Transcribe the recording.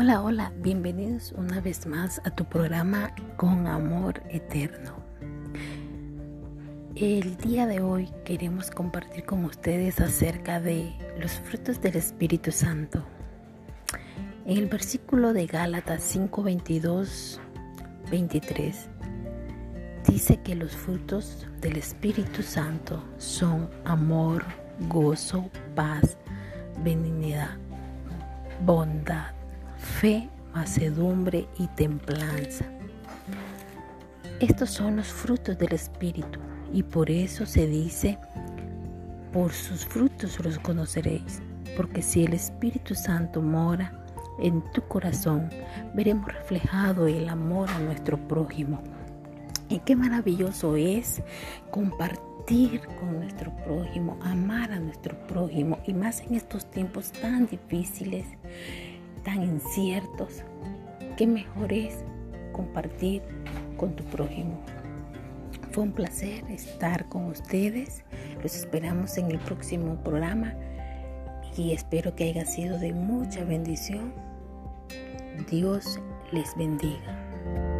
Hola, hola, bienvenidos una vez más a tu programa Con Amor Eterno. El día de hoy queremos compartir con ustedes acerca de los frutos del Espíritu Santo. En el versículo de Gálatas 5, 22, 23 dice que los frutos del Espíritu Santo son amor, gozo, paz, benignidad, bondad, fe, macedumbre y templanza. Estos son los frutos del Espíritu y por eso se dice, por sus frutos los conoceréis, porque si el Espíritu Santo mora en tu corazón, veremos reflejado el amor a nuestro prójimo. Y qué maravilloso es compartir con nuestro prójimo, amar a nuestro prójimo, y más en estos tiempos tan difíciles, tan inciertos. Qué mejor es compartir con tu prójimo. Fue un placer estar con ustedes. Los esperamos en el próximo programa y espero que haya sido de mucha bendición. Dios les bendiga.